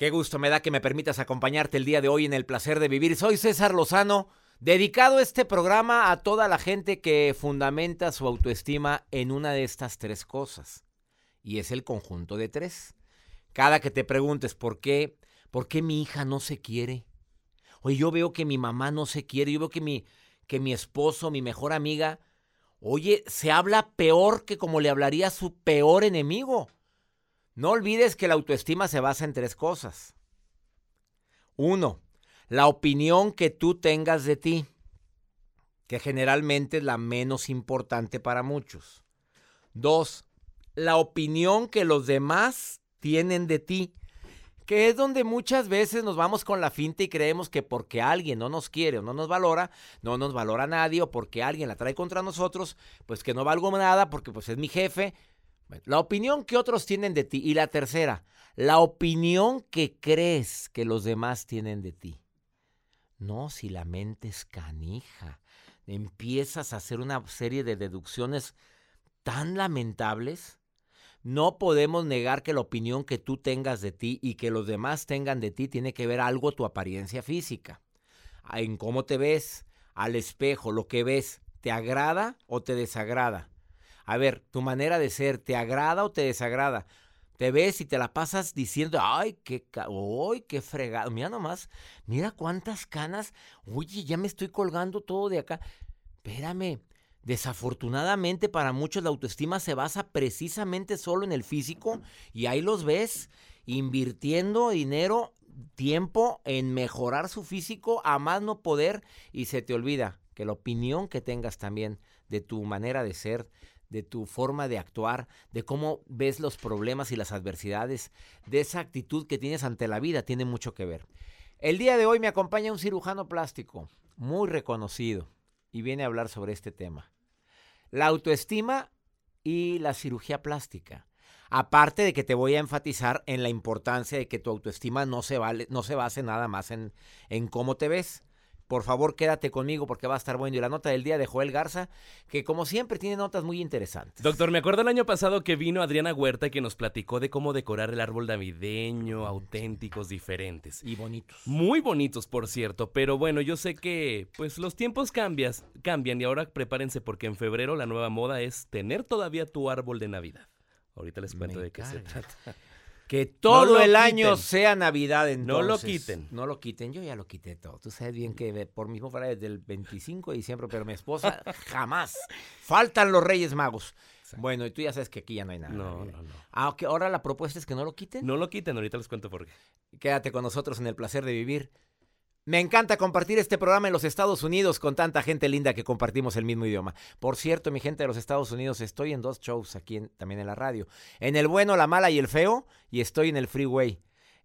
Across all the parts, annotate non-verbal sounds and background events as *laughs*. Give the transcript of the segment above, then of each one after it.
Qué gusto me da que me permitas acompañarte el día de hoy en el placer de vivir. Soy César Lozano, dedicado este programa a toda la gente que fundamenta su autoestima en una de estas tres cosas. Y es el conjunto de tres. Cada que te preguntes por qué, por qué mi hija no se quiere. Oye, yo veo que mi mamá no se quiere, yo veo que mi, que mi esposo, mi mejor amiga, oye, se habla peor que como le hablaría a su peor enemigo. No olvides que la autoestima se basa en tres cosas. Uno, la opinión que tú tengas de ti, que generalmente es la menos importante para muchos. Dos, la opinión que los demás tienen de ti, que es donde muchas veces nos vamos con la finta y creemos que porque alguien no nos quiere o no nos valora, no nos valora nadie, o porque alguien la trae contra nosotros, pues que no valgo nada porque pues es mi jefe, la opinión que otros tienen de ti. Y la tercera, la opinión que crees que los demás tienen de ti. No, si la mente es canija, empiezas a hacer una serie de deducciones tan lamentables. No podemos negar que la opinión que tú tengas de ti y que los demás tengan de ti tiene que ver algo tu apariencia física. En cómo te ves, al espejo, lo que ves, ¿te agrada o te desagrada? A ver, tu manera de ser, ¿te agrada o te desagrada? Te ves y te la pasas diciendo, ay, qué, ay, qué fregado. Mira nomás, mira cuántas canas. Oye, ya me estoy colgando todo de acá. Espérame, desafortunadamente para muchos la autoestima se basa precisamente solo en el físico y ahí los ves invirtiendo dinero, tiempo en mejorar su físico a más no poder y se te olvida que la opinión que tengas también de tu manera de ser, de tu forma de actuar, de cómo ves los problemas y las adversidades, de esa actitud que tienes ante la vida, tiene mucho que ver. El día de hoy me acompaña un cirujano plástico muy reconocido y viene a hablar sobre este tema. La autoestima y la cirugía plástica. Aparte de que te voy a enfatizar en la importancia de que tu autoestima no se, base nada más en cómo te ves, por favor, quédate conmigo porque va a estar bueno. Y la nota del día de Joel Garza, que como siempre tiene notas muy interesantes. Doctor, me acuerdo el año pasado que vino Adriana Huerta que nos platicó de cómo decorar el árbol navideño, auténticos, diferentes. Y bonitos. Muy bonitos, por cierto. Pero bueno, yo sé que pues los tiempos cambias, cambian y ahora prepárense porque en febrero la nueva moda es tener todavía tu árbol de Navidad. Ahorita les cuento de qué se trata. *laughs* Que todo el año sea Navidad entonces. No lo quiten. No lo quiten. Yo ya lo quité todo. Tú sabes bien que por mismo fuera desde el 25 de diciembre, pero mi esposa *laughs* jamás. Faltan los Reyes Magos. Bueno, y tú ya sabes que aquí ya no hay nada. No, no, no. Ah, ahora la propuesta es que no lo quiten. No lo quiten, ahorita les cuento por qué. Quédate con nosotros en el placer de vivir. Me encanta compartir este programa en los Estados Unidos con tanta gente linda que compartimos el mismo idioma. Por cierto, mi gente de los Estados Unidos, estoy en dos shows aquí también en la radio. En el bueno, la mala y el feo, y estoy en el freeway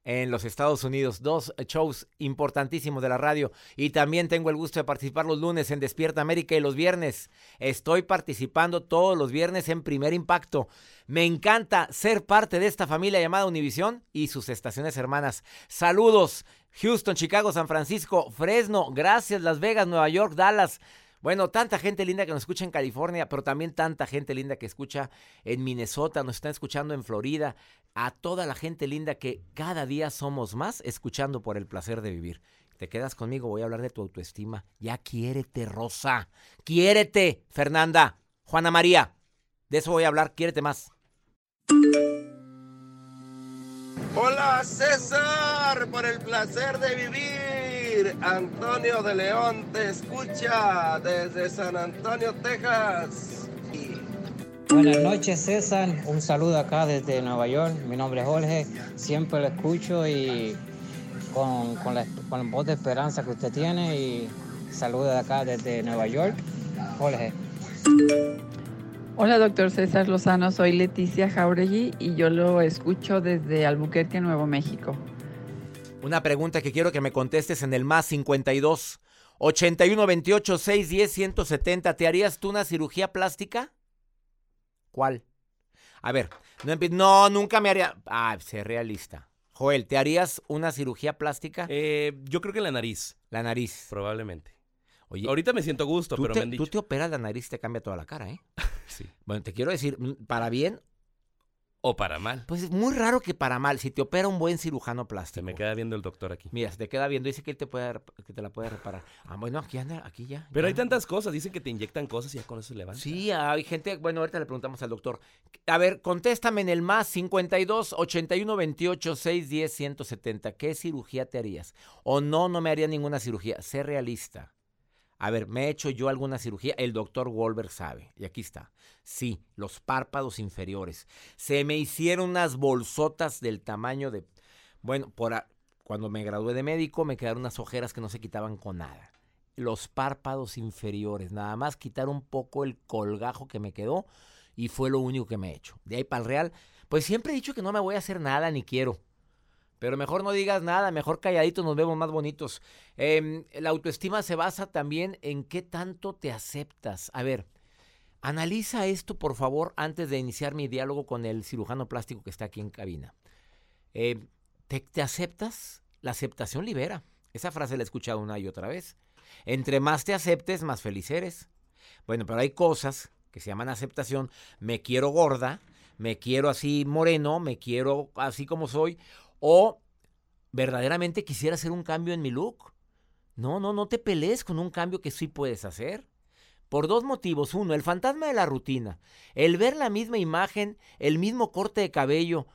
en los Estados Unidos. Dos shows importantísimos de la radio. Y también tengo el gusto de participar los lunes en Despierta América y los viernes. Estoy participando todos los viernes en Primer Impacto. Me encanta ser parte de esta familia llamada Univisión y sus estaciones hermanas. Saludos. Houston, Chicago, San Francisco, Fresno, gracias, Las Vegas, Nueva York, Dallas. Bueno, tanta gente linda que nos escucha en California, pero también tanta gente linda que escucha en Minnesota, nos están escuchando en Florida, a toda la gente linda que cada día somos más escuchando por el placer de vivir. Te quedas conmigo, voy a hablar de tu autoestima. Ya quiérete, Rosa. Quiérete, Fernanda, Juana María. De eso voy a hablar, quiérete más. Hola César, por el placer de vivir. Antonio de León te escucha desde San Antonio, Texas. Buenas noches César, un saludo acá desde Nueva York. Mi nombre es Jorge, siempre lo escucho y con, con, la, con voz de esperanza que usted tiene y saludo de acá desde Nueva York. Jorge. Hola, doctor César Lozano. Soy Leticia Jauregui y yo lo escucho desde Albuquerque, Nuevo México. Una pregunta que quiero que me contestes en el más 52 81 28 610 170. ¿Te harías tú una cirugía plástica? ¿Cuál? A ver, no, no nunca me haría. Ah, sé realista. Joel, ¿te harías una cirugía plástica? Eh, yo creo que la nariz. La nariz. Probablemente. Oye, ahorita me siento gusto, pero te, me han dicho. Tú te operas la nariz y te cambia toda la cara, ¿eh? *laughs* sí. Bueno, te quiero decir, para bien O para mal. Pues es muy raro que para mal, si te opera un buen cirujano plástico. Se me queda viendo el doctor aquí. Mira, se te queda viendo, dice que él te, puede, que te la puede reparar. Ah, bueno, aquí anda, aquí ya. Pero hay tantas cosas, dicen que te inyectan cosas y ya con eso se levanta. Sí, hay gente, bueno, ahorita le preguntamos al doctor. A ver, contéstame en el más 52 81 28 610 170. ¿Qué cirugía te harías? O no, no me haría ninguna cirugía. Sé realista. A ver, ¿me he hecho yo alguna cirugía? El doctor Wolver sabe. Y aquí está. Sí, los párpados inferiores. Se me hicieron unas bolsotas del tamaño de... Bueno, por cuando me gradué de médico me quedaron unas ojeras que no se quitaban con nada. Los párpados inferiores. Nada más quitar un poco el colgajo que me quedó y fue lo único que me he hecho. De ahí para el real, pues siempre he dicho que no me voy a hacer nada ni quiero. Pero mejor no digas nada, mejor calladitos nos vemos más bonitos. Em, la autoestima se basa también en qué tanto te aceptas. A ver, analiza esto por favor antes de iniciar mi diálogo con el cirujano plástico que está aquí en cabina. ¿te, te aceptas? La aceptación libera. Esa frase la he escuchado una y otra vez. Entre más te aceptes, más feliz eres. Bueno, pero hay cosas que se llaman aceptación. Me quiero gorda, me quiero así moreno, me quiero así como soy. O verdaderamente quisiera hacer un cambio en mi look. No, no, no te pelees con un cambio que sí puedes hacer. Por dos motivos. Uno, el fantasma de la rutina. El ver la misma imagen, el mismo corte de cabello.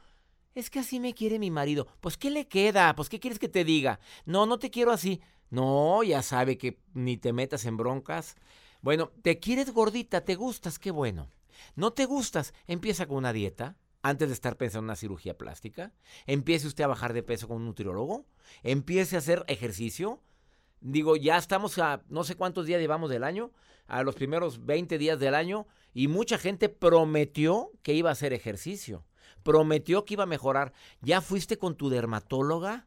Es que así me quiere mi marido. Pues ¿qué le queda? Pues ¿qué quieres que te diga? No, no te quiero así. No, ya sabe que ni te metas en broncas. Bueno, te quieres gordita, te gustas, qué bueno. No te gustas, empieza con una dieta antes de estar pensando en una cirugía plástica. Empiece usted a bajar de peso con un nutriólogo. Empiece a hacer ejercicio. Digo, ya estamos a no sé cuántos días llevamos del año, a los primeros 20 días del año, y mucha gente prometió que iba a hacer ejercicio. Prometió que iba a mejorar. ¿Ya fuiste con tu dermatóloga?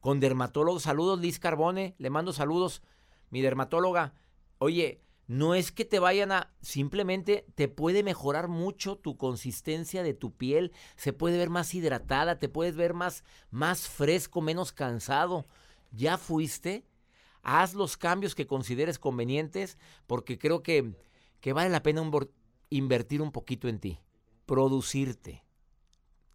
Con dermatólogo. Saludos, Liz Carbone. Le mando saludos. Mi dermatóloga. Oye, no es que te vayan a... Simplemente te puede mejorar mucho tu consistencia de tu piel. Se puede ver más hidratada. Te puedes ver más, más fresco, menos cansado. ¿Ya fuiste? Haz los cambios que consideres convenientes porque creo que, que vale la pena invertir un poquito en ti. Producirte.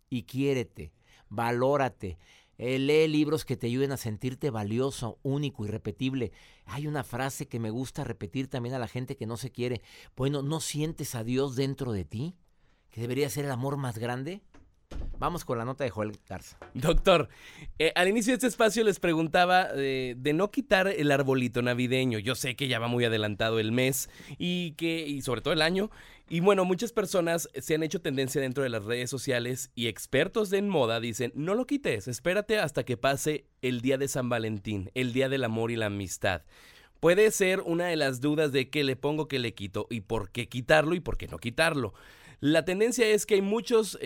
Y quiérete. Valórate. Eh, lee libros que te ayuden a sentirte valioso, único, irrepetible. Hay una frase que me gusta repetir también a la gente que no se quiere. Bueno, ¿no sientes a Dios dentro de ti? ¿Que debería ser el amor más grande? Vamos con la nota de Joel Garza. Doctor, eh, al inicio de este espacio les preguntaba eh, de no quitar el arbolito navideño. Yo sé que ya va muy adelantado el mes y que y sobre todo el año. Y bueno, muchas personas se han hecho tendencia dentro de las redes sociales y expertos en moda dicen, no lo quites, espérate hasta que pase el día de San Valentín, el día del amor y la amistad. Puede ser una de las dudas de qué le pongo, qué le quito y por qué quitarlo y por qué no quitarlo. La tendencia es que hay muchas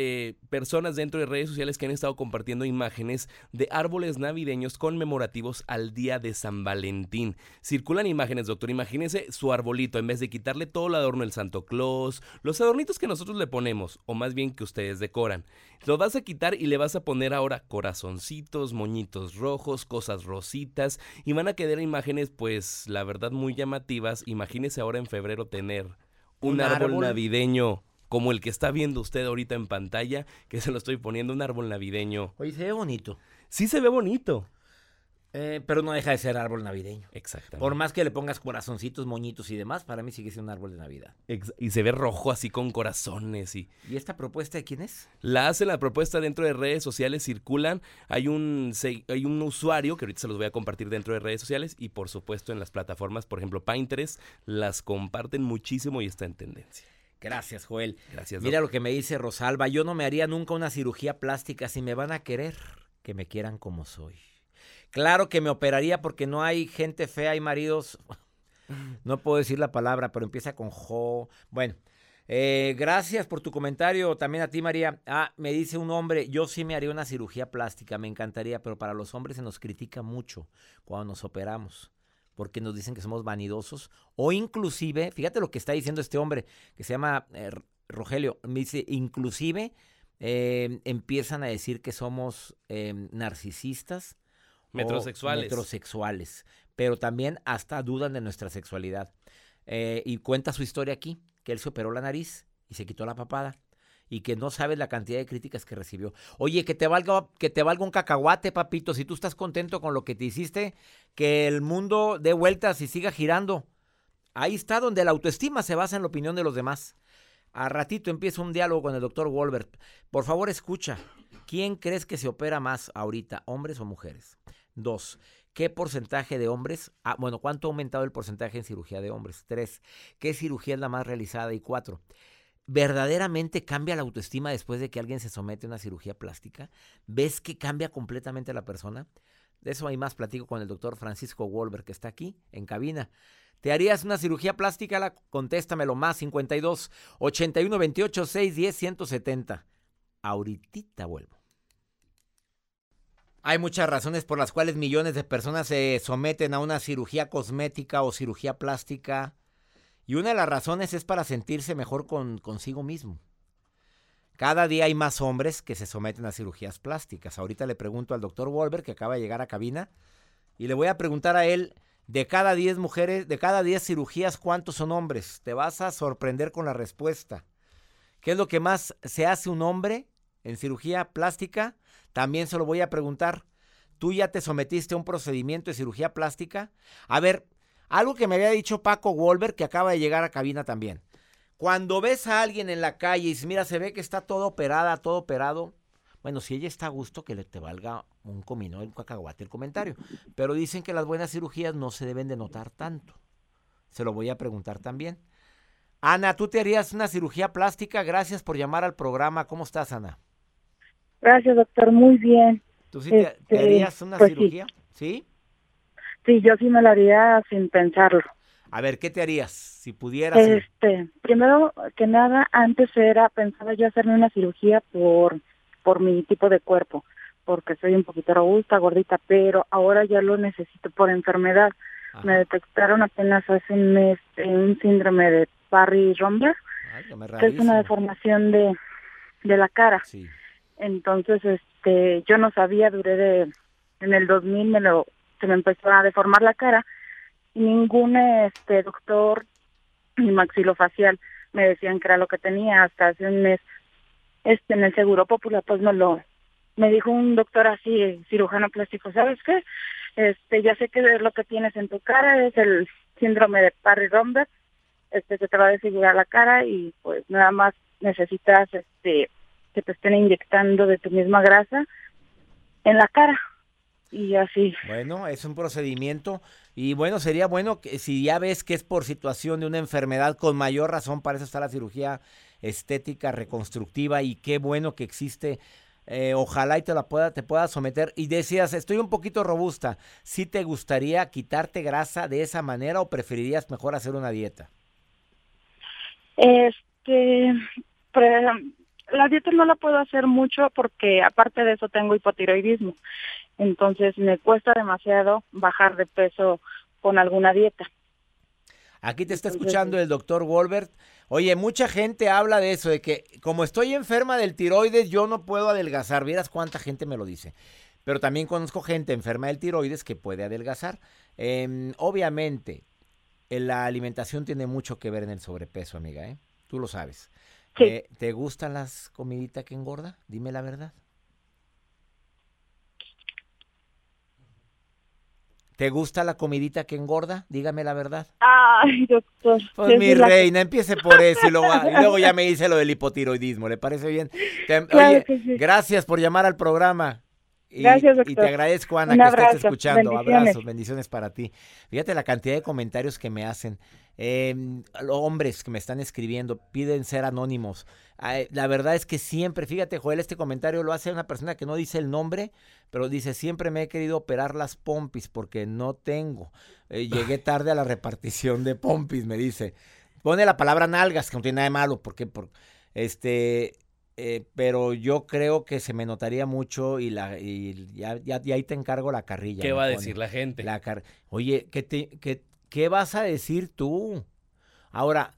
personas dentro de redes sociales que han estado compartiendo imágenes de árboles navideños conmemorativos al día de San Valentín. Circulan imágenes, doctor. Imagínese su arbolito, en vez de quitarle todo el adorno del Santo Claus, los adornitos que nosotros le ponemos, o más bien que ustedes decoran. Lo vas a quitar y le vas a poner ahora corazoncitos, moñitos rojos, cosas rositas, y van a quedar imágenes, pues, la verdad, muy llamativas. Imagínese ahora en febrero tener un, Un árbol árbol. navideño como el que está viendo usted ahorita en pantalla, que se lo estoy poniendo, un árbol navideño. Oye, se ve bonito. Sí se ve bonito. Eh, pero no deja de ser árbol navideño. Exactamente. Por más que le pongas corazoncitos, moñitos y demás, para mí sigue siendo un árbol de Navidad. Ex- y se ve rojo así con corazones y ¿Y esta propuesta de quién es? la hacen la propuesta dentro de redes sociales, circulan, hay un se- hay un usuario que ahorita se los voy a compartir dentro de redes sociales y por supuesto en las plataformas, por ejemplo, Pinterest, las comparten muchísimo y está en tendencia. Gracias, Joel. Gracias. Mira lo que me dice Rosalba. Yo no me haría nunca una cirugía plástica si me van a querer, que me quieran como soy. Claro que me operaría porque no hay gente fea, hay maridos. *laughs* No puedo decir la palabra, pero empieza con Jo. Bueno, eh, gracias por tu comentario. También a ti, María. Ah, me dice un hombre, yo sí me haría una cirugía plástica, me encantaría, pero para los hombres se nos critica mucho cuando nos operamos. Porque nos dicen que somos vanidosos. O inclusive, fíjate lo que está diciendo este hombre, que se llama eh, Rogelio. Me dice, inclusive eh, empiezan a decir que somos eh, narcisistas. Metrosexuales. Metrosexuales. Pero también hasta dudan de nuestra sexualidad. Eh, y cuenta su historia aquí, que él se operó la nariz y se quitó la papada. Y que no sabes la cantidad de críticas que recibió. Oye, que te valga, que te valga un cacahuate, papito, si tú estás contento con lo que te hiciste, que el mundo dé vueltas y siga girando. Ahí está donde la autoestima se basa en la opinión de los demás. A ratito empieza un diálogo con el doctor Wolbert. Por favor, escucha. ¿Quién crees que se opera más ahorita, hombres o mujeres? Dos, ¿qué porcentaje de hombres? Ah, bueno, ¿cuánto ha aumentado el porcentaje en cirugía de hombres? Tres, ¿qué cirugía es la más realizada? Y cuatro, ¿verdaderamente cambia la autoestima después de que alguien se somete a una cirugía plástica? ¿Ves que cambia completamente la persona? De eso hay más platico con el doctor Francisco Wolbert, que está aquí en cabina. ¿Te harías una cirugía plástica? La, contéstamelo más 52 81 28 6 10 170. Ahorita vuelvo. Hay muchas razones por las cuales millones de personas se someten a una cirugía cosmética o cirugía plástica. Y una de las razones es para sentirse mejor con consigo mismo. Cada día hay más hombres que se someten a cirugías plásticas. Ahorita le pregunto al doctor Wolver, que acaba de llegar a cabina, y le voy a preguntar a él de cada 10 mujeres, de cada 10 cirugías, ¿cuántos son hombres? Te vas a sorprender con la respuesta. ¿Qué es lo que más se hace un hombre en cirugía plástica? También se lo voy a preguntar. ¿Tú ya te sometiste a un procedimiento de cirugía plástica? A ver, algo que me había dicho Paco Wolver, que acaba de llegar a cabina también. Cuando ves a alguien en la calle y mira, se ve que está todo operada, todo operado, bueno, si ella está a gusto, que le te valga un comino, un cacahuate el comentario. Pero dicen que las buenas cirugías no se deben de notar tanto. Se lo voy a preguntar también. Ana, ¿tú te harías una cirugía plástica? Gracias por llamar al programa. ¿Cómo estás, Ana? Gracias, doctor. Muy bien. ¿Tú sí te, Este, harías una pues cirugía? ¿Sí? Sí, yo sí me la haría sin pensarlo. A ver, ¿qué te harías si pudieras? Este, primero que nada, antes era, pensaba yo hacerme una cirugía por, por mi tipo de cuerpo, porque soy un poquito robusta, gordita, pero ahora ya lo necesito por enfermedad. Ajá. Me detectaron apenas hace un mes un síndrome de Parry-Romber, Ay, qué me que es una deformación de, de la cara. Sí. Entonces, este, yo no sabía, duré de, en el 2000 me lo, se me empezó a deformar la cara y ningún este doctor ni maxilofacial me decían que era lo que tenía hasta hace un mes. Este en el seguro popular pues me lo me dijo un doctor así cirujano plástico sabes qué este ya sé que lo que tienes en tu cara es el síndrome de Parry Romber este se te va a desfigurar la cara y pues nada más necesitas este que te estén inyectando de tu misma grasa en la cara y así Bueno, es un procedimiento y bueno, sería bueno que si ya ves que es por situación de una enfermedad, con mayor razón para eso está la cirugía estética reconstructiva y qué bueno que existe. Eh, ojalá y te la pueda, te pueda someter. Y decías, estoy un poquito robusta. ¿Sí te gustaría quitarte grasa de esa manera o preferirías mejor hacer una dieta? Este, pre- la dieta no la puedo hacer mucho porque aparte de eso tengo hipotiroidismo. Entonces me cuesta demasiado bajar de peso con alguna dieta. Aquí te está escuchando el doctor Wolbert. Oye, mucha gente habla de eso, de que como estoy enferma del tiroides, yo no puedo adelgazar. Vieras cuánta gente me lo dice. Pero también conozco gente enferma del tiroides que puede adelgazar. Em, obviamente, eh, la alimentación tiene mucho que ver en el sobrepeso, amiga, ¿eh? Tú lo sabes. Sí. Eh, ¿Te gustan las comiditas que engorda? Dime la verdad. ¿Te gusta la comidita que engorda? Dígame la verdad. Ay, doctor. Pues es mi reina, empiece por eso y luego, y luego ya me *laughs* dice lo del hipotiroidismo. ¿Le parece bien? Te- Claro oye, que sí. gracias por llamar al programa. Y, Gracias, y doctor. te agradezco, Ana, Un que estés abrazo. escuchando. Bendiciones. Abrazos, bendiciones para ti. Fíjate la cantidad de comentarios que me hacen. Eh, los hombres que me están escribiendo piden ser anónimos. La verdad es que siempre, fíjate, Joel, este comentario lo hace una persona que no dice el nombre, pero dice, siempre me he querido operar las pompis porque no tengo. Eh, llegué *laughs* tarde a la repartición de pompis, me dice. Pone la palabra nalgas, que no tiene nada de malo, porque por, este, eh, pero yo creo que se me notaría mucho y la y ya, ya- ahí te encargo la carrilla. ¿Qué va a pone. decir la gente? La car- Oye, ¿qué, te- qué- qué vas a decir tú? Ahora,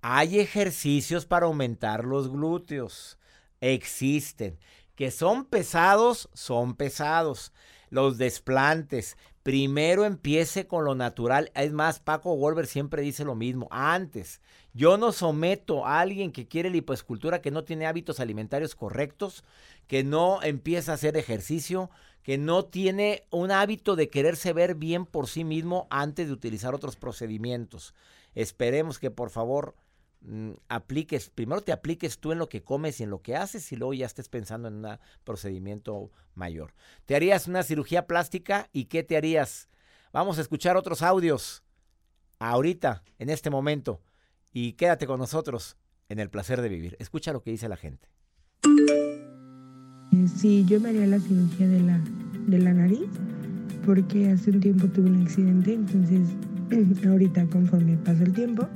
hay ejercicios para aumentar los glúteos. Existen. Que son pesados, son pesados. Los desplantes. primero empiece con lo natural. Es más, Paco Wolver siempre dice lo mismo. Antes, yo no someto a alguien que quiere lipoescultura, que no tiene hábitos alimentarios correctos, que no empieza a hacer ejercicio, que no tiene un hábito de quererse ver bien por sí mismo antes de utilizar otros procedimientos. Esperemos que por favor mm, apliques, primero te apliques tú en lo que comes y en lo que haces y luego ya estés pensando en un procedimiento mayor. ¿Te harías una cirugía plástica y qué te harías? Vamos a escuchar otros audios ahorita, en este momento, y quédate con nosotros en el placer de vivir. Escucha lo que dice la gente. Sí, yo me haría la cirugía de la, de la nariz porque hace un tiempo tuve un accidente, entonces *clears throat* ahorita conforme pasa el tiempo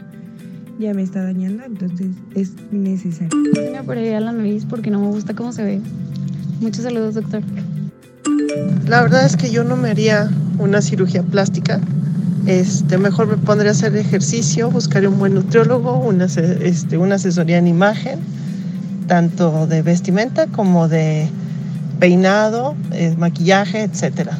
ya me está dañando, entonces es necesario. Me operaría la nariz porque no me gusta cómo se ve. Muchos saludos, doctor. La verdad es que yo no me haría una cirugía plástica. Este, mejor me pondría a hacer ejercicio, buscaría un buen nutriólogo, una, este, una asesoría en imagen tanto de vestimenta como de peinado, eh, maquillaje, etcétera.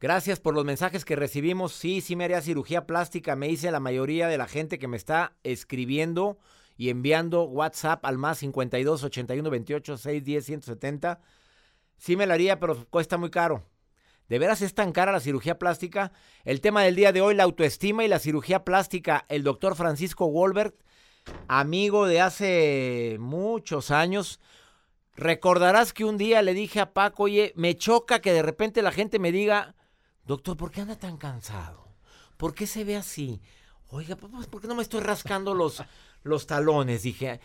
Gracias por los mensajes que recibimos. Sí, sí me haría cirugía plástica. Me dice la mayoría de la gente que me está escribiendo y enviando WhatsApp al más 52 81 28 610 170. Sí me la haría, pero cuesta muy caro. ¿De veras es tan cara la cirugía plástica? El tema del día de hoy, la autoestima y la cirugía plástica. El doctor Francisco Wolbert, amigo de hace muchos años. Recordarás que un día le dije a Paco, oye, me choca que de repente la gente me diga, doctor, ¿por qué anda tan cansado? ¿Por qué se ve así? Oiga, pues, ¿por qué no me estoy rascando los, los talones? Dije,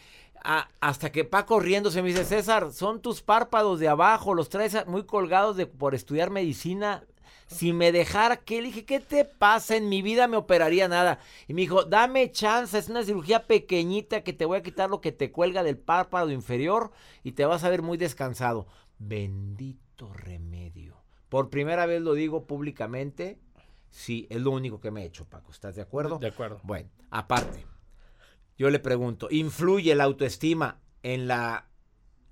hasta que Paco se me dice, César, son tus párpados de abajo, los traes muy colgados de, por estudiar medicina. Si me dejara, ¿qué? Le dije, ¿qué te pasa? En mi vida me operaría nada. Y me dijo, dame chance, es una cirugía pequeñita que te voy a quitar lo que te cuelga del párpado inferior y te vas a ver muy descansado. Bendito remedio. Por primera vez lo digo públicamente. Sí, es lo único que me he hecho, Paco. ¿Estás de acuerdo? De acuerdo. Bueno, aparte. Yo le pregunto, ¿influye la autoestima en la,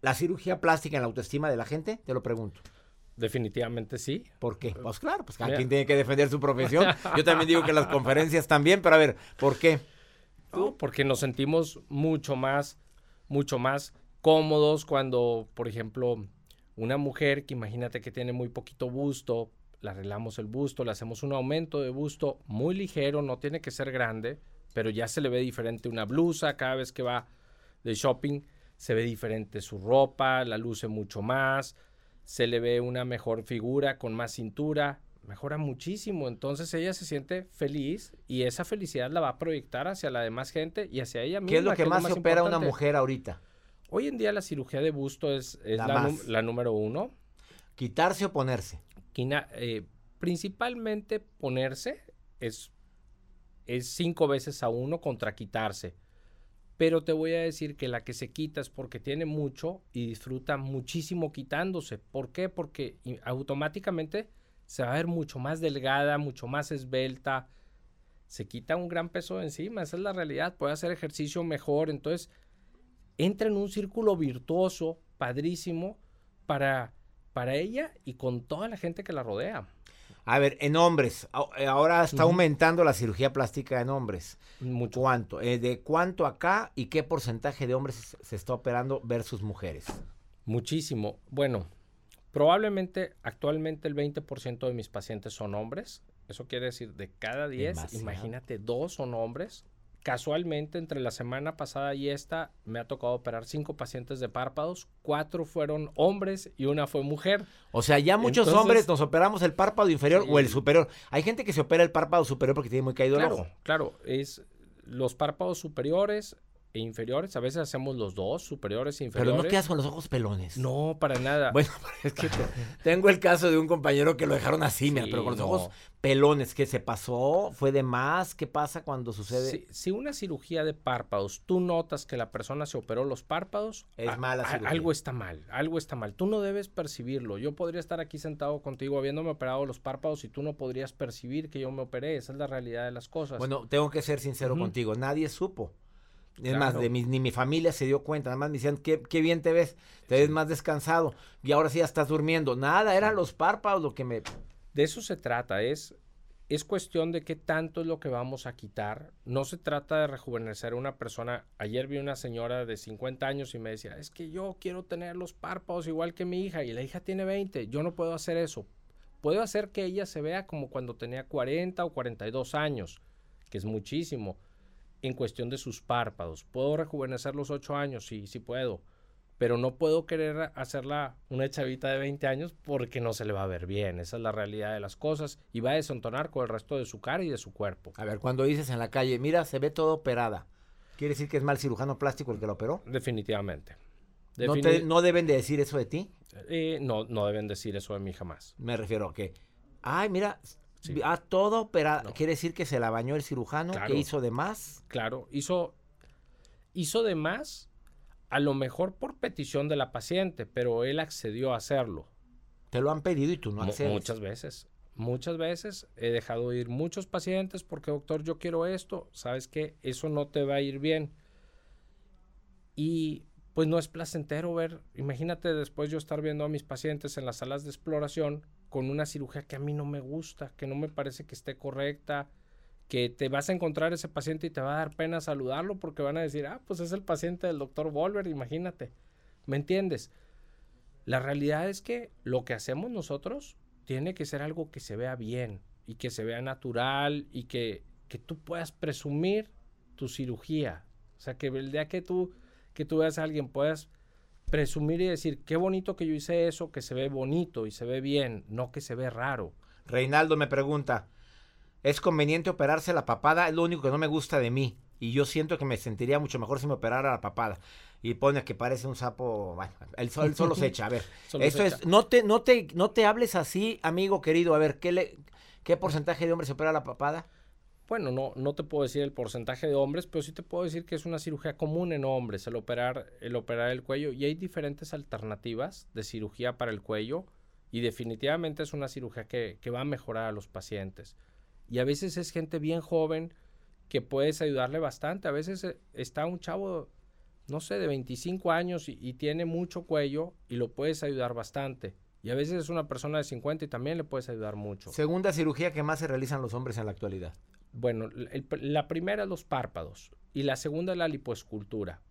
la cirugía plástica en la autoestima de la gente? Te lo pregunto. Definitivamente sí. ¿Por qué? Pues claro, pues cada quien tiene que defender su profesión. Yo también digo que las conferencias también, pero a ver, ¿por qué? porque nos sentimos mucho más, mucho más cómodos cuando, por ejemplo, una mujer que imagínate que tiene muy poquito busto, le arreglamos el busto, le hacemos un aumento de busto muy ligero, no tiene que ser grande, pero ya se le ve diferente una blusa cada vez que va de shopping, se ve diferente su ropa, la luce mucho más, se le ve una mejor figura con más cintura, mejora muchísimo, entonces ella se siente feliz y esa felicidad la va a proyectar hacia la demás gente y hacia ella misma. ¿Qué es lo que, más, se opera una mujer ahorita? Hoy en día la cirugía de busto es, la, número uno. ¿Quitarse o ponerse? Eh, principalmente ponerse es es cinco veces a uno contra quitarse. Pero te voy a decir que la que se quita es porque tiene mucho y disfruta muchísimo quitándose. ¿Por qué? Porque automáticamente se va a ver mucho más delgada, mucho más esbelta. Se quita un gran peso de encima, esa es la realidad. Puede hacer ejercicio mejor. Entonces, entra en un círculo virtuoso, padrísimo, para, para ella y con toda la gente que la rodea. A ver, en hombres, eh, ahora está aumentando la cirugía plástica en hombres. Mucho. ¿Cuánto? Eh, ¿De cuánto acá y qué porcentaje de hombres se está operando versus mujeres? Muchísimo. Bueno, probablemente actualmente el 20% de mis pacientes son hombres. Eso quiere decir de cada 10, imagínate, dos son hombres Casualmente, entre la semana pasada y esta, me ha tocado operar cinco pacientes de párpados. Cuatro fueron hombres y una fue mujer. O sea, ya muchos hombres nos operamos el párpado inferior o el superior. Hay gente que se opera el párpado superior porque tiene muy caído el ojo. Claro, es los párpados superiores e inferiores. A veces hacemos los dos, superiores e inferiores. Pero no quedas con los ojos pelones. No, para nada. Bueno, *laughs* es que *laughs* tengo el caso de un compañero que lo dejaron así, pero con los ojos pelones. ¿Qué se pasó? ¿Fue de más? ¿Qué pasa cuando sucede? Si, una cirugía de párpados, tú notas que la persona se operó los párpados, es mala algo está mal, algo está mal. Tú no debes percibirlo. Yo podría estar aquí sentado contigo habiéndome operado los párpados y tú no podrías percibir que yo me operé. Esa es la realidad de las cosas. Bueno, tengo que ser sincero contigo. Nadie supo Es más, de mi, ni mi familia se dio cuenta. Nada más me decían, qué, qué bien te ves, te ves más descansado. Y ahora sí ya estás durmiendo. Nada, eran los párpados lo que me... De eso se trata, es, es cuestión de qué tanto es lo que vamos a quitar. No se trata de rejuvenecer a una persona. Ayer vi una señora de 50 años y me decía, es que yo quiero tener los párpados igual que mi hija y la hija tiene 20. Yo no puedo hacer eso. Puedo hacer que ella se vea como cuando tenía 40 o 42 años, que es muchísimo en cuestión de sus párpados. ¿Puedo rejuvenecer los 8 años? Sí, sí puedo. Pero no puedo querer hacerla una chavita de 20 años porque no se le va a ver bien. Esa es la realidad de las cosas. Y va a desentonar con el resto de su cara y de su cuerpo. A ver, cuando dices en la calle, mira, se ve todo operada. ¿Quiere decir que es mal cirujano plástico el que lo operó? Definitivamente. ¿No, te, ¿No, deben de decir eso de ti? Eh, no, no deben decir eso de mí jamás. Me refiero a que, ay, mira, a todo operado. ¿Quiere decir que se la bañó el cirujano? ¿Que hizo de más? Claro, hizo, hizo de más, a lo mejor por petición de la paciente, pero él accedió a hacerlo. Te lo han pedido y tú no accedes. Muchas veces. Muchas veces he dejado ir muchos pacientes porque, doctor, yo quiero esto. ¿Sabes qué? Eso no te va a ir bien. Y pues no es placentero ver, imagínate después yo estar viendo a mis pacientes en las salas de exploración con una cirugía que a mí no me gusta, que no me parece que esté correcta, que te vas a encontrar ese paciente y te va a dar pena saludarlo porque van a decir, ah, pues es el paciente del doctor Volver, imagínate. ¿Me entiendes? La realidad es que lo que hacemos nosotros tiene que ser algo que se vea bien y que se vea natural y que, que tú puedas presumir tu cirugía. O sea, que el día que tú, que tú veas a alguien puedas presumir y decir, qué bonito que yo hice eso, que se ve bonito y se ve bien, no que se ve raro. Reinaldo me pregunta, ¿es conveniente operarse la papada? Es lo único que no me gusta de mí. Y yo siento que me sentiría mucho mejor si me operara la papada. Y pone que parece un sapo. Bueno, él, solo se echa. A ver, *laughs* esto es. No te, no, te, no te hables así, amigo querido. A ver, ¿qué, le, ¿qué porcentaje de hombres se opera la papada? Bueno, no, no te puedo decir el porcentaje de hombres, pero sí te puedo decir que es una cirugía común en hombres, el operar, el operar el cuello. Y hay diferentes alternativas de cirugía para el cuello y definitivamente es una cirugía que, que va a mejorar a los pacientes. Y a veces es gente bien joven que puedes ayudarle bastante. A veces eh, está un chavo, no sé, de 25 años y, y tiene mucho cuello y lo puedes ayudar bastante. Y a veces es una persona de 50 y también le puedes ayudar mucho. Segunda cirugía que más se realizan los hombres en la actualidad. Bueno, la primera es los párpados y la segunda es la lipoescultura.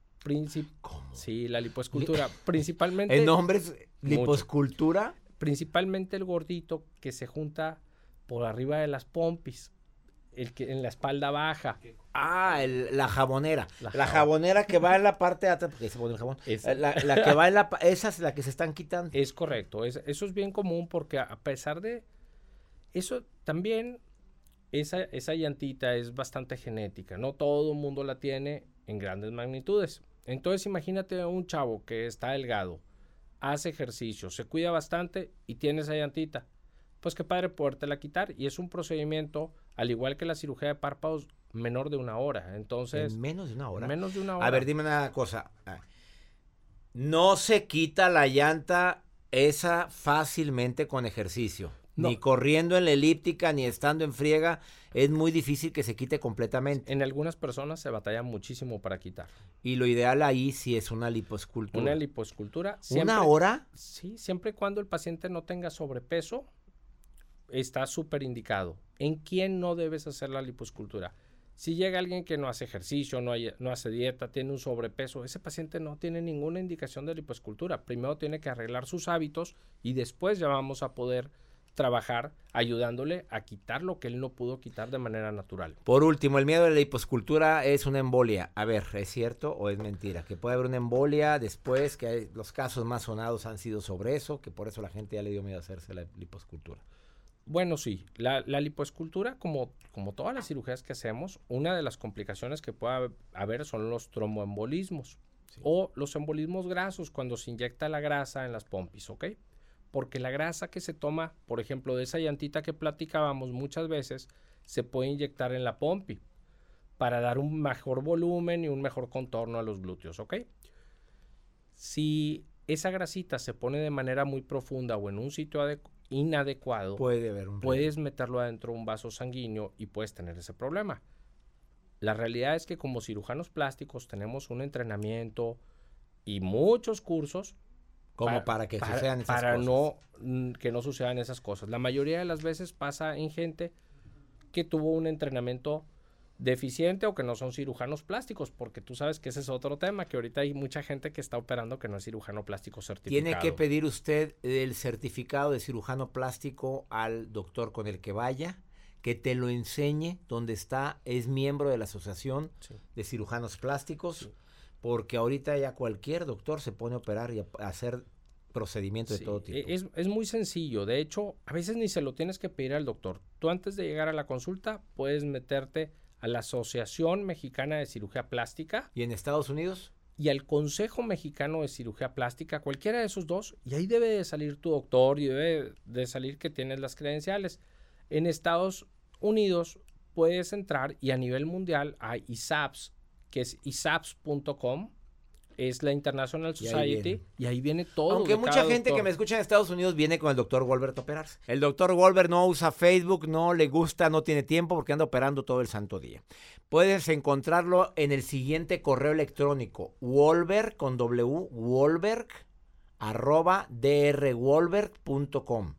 ¿Cómo? Sí, la lipoescultura. *laughs* principalmente. ¿En hombres lipoescultura? Principalmente el gordito que se junta por arriba de las pompis, el que en la espalda baja. Ah, la jabonera. La, jabonera que va en la parte de atrás, porque se pone el jabón. La, que va en la, esa es la que se están quitando. Es correcto, eso es bien común porque a pesar de eso también esa, esa llantita es bastante genética, no todo el mundo la tiene en grandes magnitudes. Entonces imagínate un chavo que está delgado, hace ejercicio, se cuida bastante y tiene esa llantita. Pues qué padre podértela quitar y es un procedimiento, al igual que la cirugía de párpados, menor de una hora. Entonces... menos de una hora. Menos de una hora. A ver, dime una cosa. Ah, no se quita la llanta esa fácilmente con ejercicio. Ni corriendo en la elíptica, ni estando en friega, es muy difícil que se quite completamente. En algunas personas se batalla muchísimo para quitar. Y lo ideal ahí sí es una liposcultura. Una liposcultura. ¿Una hora? Sí, siempre y cuando el paciente no tenga sobrepeso, está súper indicado. ¿En quién no debes hacer la liposcultura? Si llega alguien que no hace ejercicio, no, no hace dieta, tiene un sobrepeso, ese paciente no tiene ninguna indicación de liposcultura. Primero tiene que arreglar sus hábitos y después ya vamos a poder trabajar ayudándole a quitar lo que él no pudo quitar de manera natural. Por último, el miedo de la hiposcultura es una embolia. A ver, ¿es cierto o es mentira? Que puede haber una embolia después, que los casos más sonados han sido sobre eso, que por eso la gente ya le dio miedo a hacerse la liposcultura. Bueno, sí, la, la liposcultura, como, como todas las cirugías que hacemos, una de las complicaciones que puede haber son los tromboembolismos o los embolismos grasos cuando se inyecta la grasa en las pompis, ¿ok? Porque la grasa que se toma, por ejemplo, de esa llantita que platicábamos muchas veces, se puede inyectar en la pompi para dar un mejor volumen y un mejor contorno a los glúteos, ¿ok? Si esa grasita se pone de manera muy profunda o en un sitio inadecuado, puede haber un puedes meterlo adentro de un vaso sanguíneo y puedes tener ese problema. La realidad es que como cirujanos plásticos tenemos un entrenamiento y muchos cursos como para, que sucedan esas para cosas. no mm, que no sucedan esas cosas. La mayoría de las veces pasa en gente que tuvo un entrenamiento deficiente o que no son cirujanos plásticos, porque tú sabes que ese es otro tema, que ahorita hay mucha gente que está operando que no es cirujano plástico certificado. Tiene que pedir usted el certificado de cirujano plástico al doctor con el que vaya, que te lo enseñe, donde está, es miembro de la Asociación Sí. de Cirujanos Plásticos, porque ahorita ya cualquier doctor se pone a operar y a hacer procedimientos Sí, de todo tipo. e- Es, es muy sencillo. De hecho, a veces ni se lo tienes que pedir al doctor. Tú antes de llegar a la consulta puedes meterte a la Asociación Mexicana de Cirugía Plástica ¿Y en Estados Unidos? y al Consejo Mexicano de Cirugía Plástica, cualquiera de esos dos, y ahí debe de salir tu doctor y debe de salir que tienes las credenciales. En Estados Unidos puedes entrar y a nivel mundial hay ISAPS, que es isaps.com, es la International Y ahí Society, viene. y ahí viene todo. Aunque mucha gente que me escucha en Estados Unidos viene con el doctor Wolbert a operarse. El doctor Wolbert no usa Facebook, no le gusta, no tiene tiempo porque anda operando todo el santo día. Puedes encontrarlo en el siguiente correo electrónico, Wolberg con W, Wolberg, arroba drwolberg.com.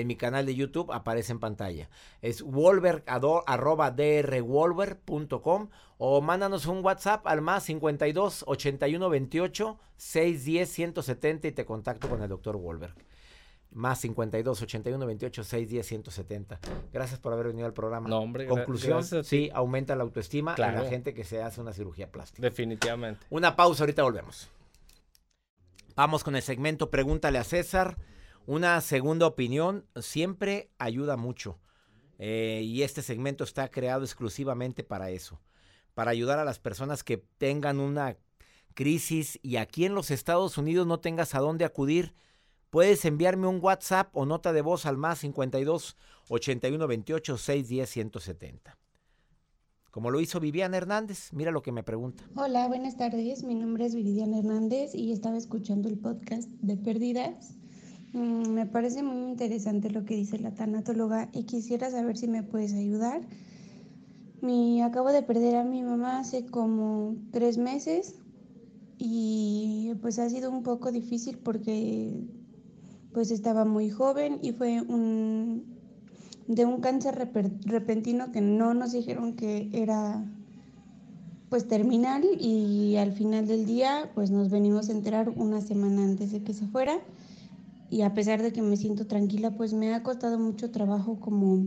En mi canal de YouTube aparece en pantalla. Es arroba drwolberg.com o mándanos un WhatsApp al más 52 81 28 610 170 y te contacto con el doctor Wolberg. Más 52 81 28 610 170. Gracias por haber venido al programa. No, hombre, Conclusión, sí, aumenta la autoestima en Claro. la gente que se hace una cirugía plástica. Definitivamente. Una pausa, ahorita volvemos. Vamos con el segmento Pregúntale a César. Una segunda opinión siempre ayuda mucho. Eh, y este segmento está creado exclusivamente para eso. Para ayudar a las personas que tengan una crisis y aquí en los Estados Unidos no tengas a dónde acudir. Puedes enviarme un WhatsApp o nota de voz al más 52 81 28 610 170. Como lo hizo Viviana Hernández. Mira lo que me pregunta. Hola, buenas tardes. Mi nombre es Viridiana Hernández y estaba escuchando el podcast de Pérdidas. Mm, me parece muy interesante lo que dice la tanatóloga y quisiera saber si me puedes ayudar. Mi, acabo de perder a mi mamá hace como tres meses y pues ha sido un poco difícil porque pues estaba muy joven y fue un, de un cáncer repentino que no nos dijeron que era pues terminal y al final del día pues nos venimos a enterar una semana antes de que se fuera y a pesar de que me siento tranquila pues me ha costado mucho trabajo como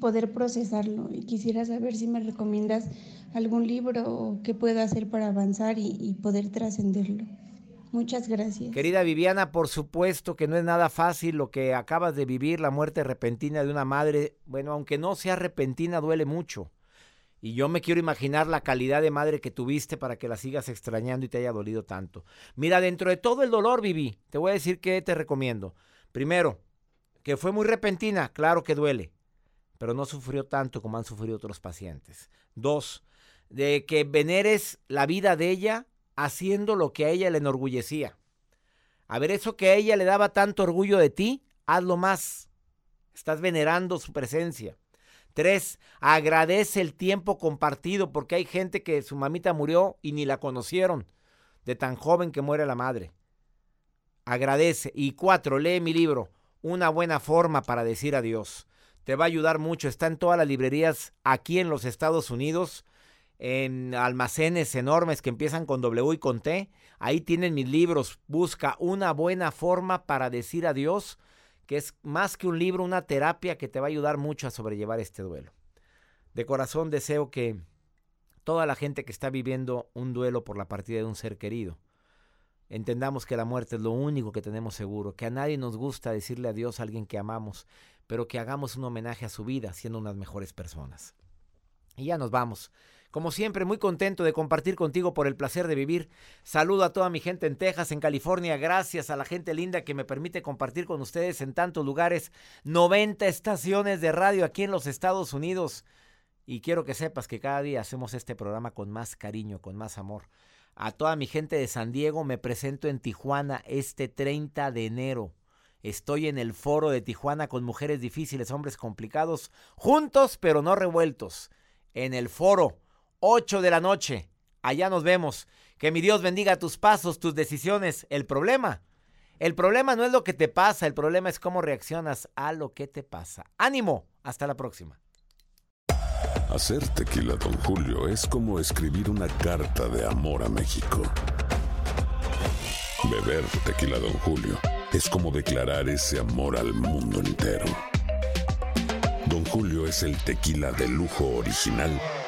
poder procesarlo y quisiera saber si me recomiendas algún libro o qué puedo hacer para avanzar y, y poder trascenderlo. Muchas gracias. Querida Viviana, por supuesto que no es nada fácil lo que acabas de vivir, la muerte repentina de una madre. Bueno, aunque no sea repentina, duele mucho. Y yo me quiero imaginar la calidad de madre que tuviste para que la sigas extrañando y te haya dolido tanto. Mira, dentro de todo el dolor, Vivi, te voy a decir que te recomiendo. Primero, que fue muy repentina, claro que duele, pero no sufrió tanto como han sufrido otros pacientes. Dos, de que veneres la vida de ella haciendo lo que a ella le enorgullecía. A ver, eso que a ella le daba tanto orgullo de ti, hazlo más. Estás venerando su presencia. Tres, agradece el tiempo compartido porque hay gente que su mamita murió y ni la conocieron, de tan joven que muere la madre. Agradece. Y cuatro, lee mi libro, Una buena forma para decir adiós. Te va a ayudar mucho. Está en todas las librerías aquí en los Estados Unidos en almacenes enormes que empiezan con W y con T. Ahí tienen mis libros. Busca una buena forma para decir adiós, que es más que un libro, una terapia que te va a ayudar mucho a sobrellevar este duelo. De corazón deseo que toda la gente que está viviendo un duelo por la partida de un ser querido, entendamos que la muerte es lo único que tenemos seguro, que a nadie nos gusta decirle adiós a alguien que amamos, pero que hagamos un homenaje a su vida siendo unas mejores personas. Y ya nos vamos. Como siempre, muy contento de compartir contigo por el placer de vivir. Saludo a toda mi gente en Texas, en California. Gracias a la gente linda que me permite compartir con ustedes en tantos lugares. 90 estaciones de radio aquí en los Estados Unidos. Y quiero que sepas que cada día hacemos este programa con más cariño, con más amor. A toda mi gente de San Diego me presento en Tijuana este 30 de enero. Estoy en el foro de Tijuana con mujeres difíciles, hombres complicados, juntos pero no revueltos en el foro, 8 de la noche. Allá nos vemos. Que mi Dios bendiga tus pasos, tus decisiones. El problema, el problema no es lo que te pasa, el problema es cómo reaccionas a lo que te pasa. Ánimo, hasta la próxima. Hacer tequila, Don Julio, es como escribir una carta de amor a México. Beber tequila, Don Julio, es como declarar ese amor al mundo entero. Don Julio es el tequila de lujo original,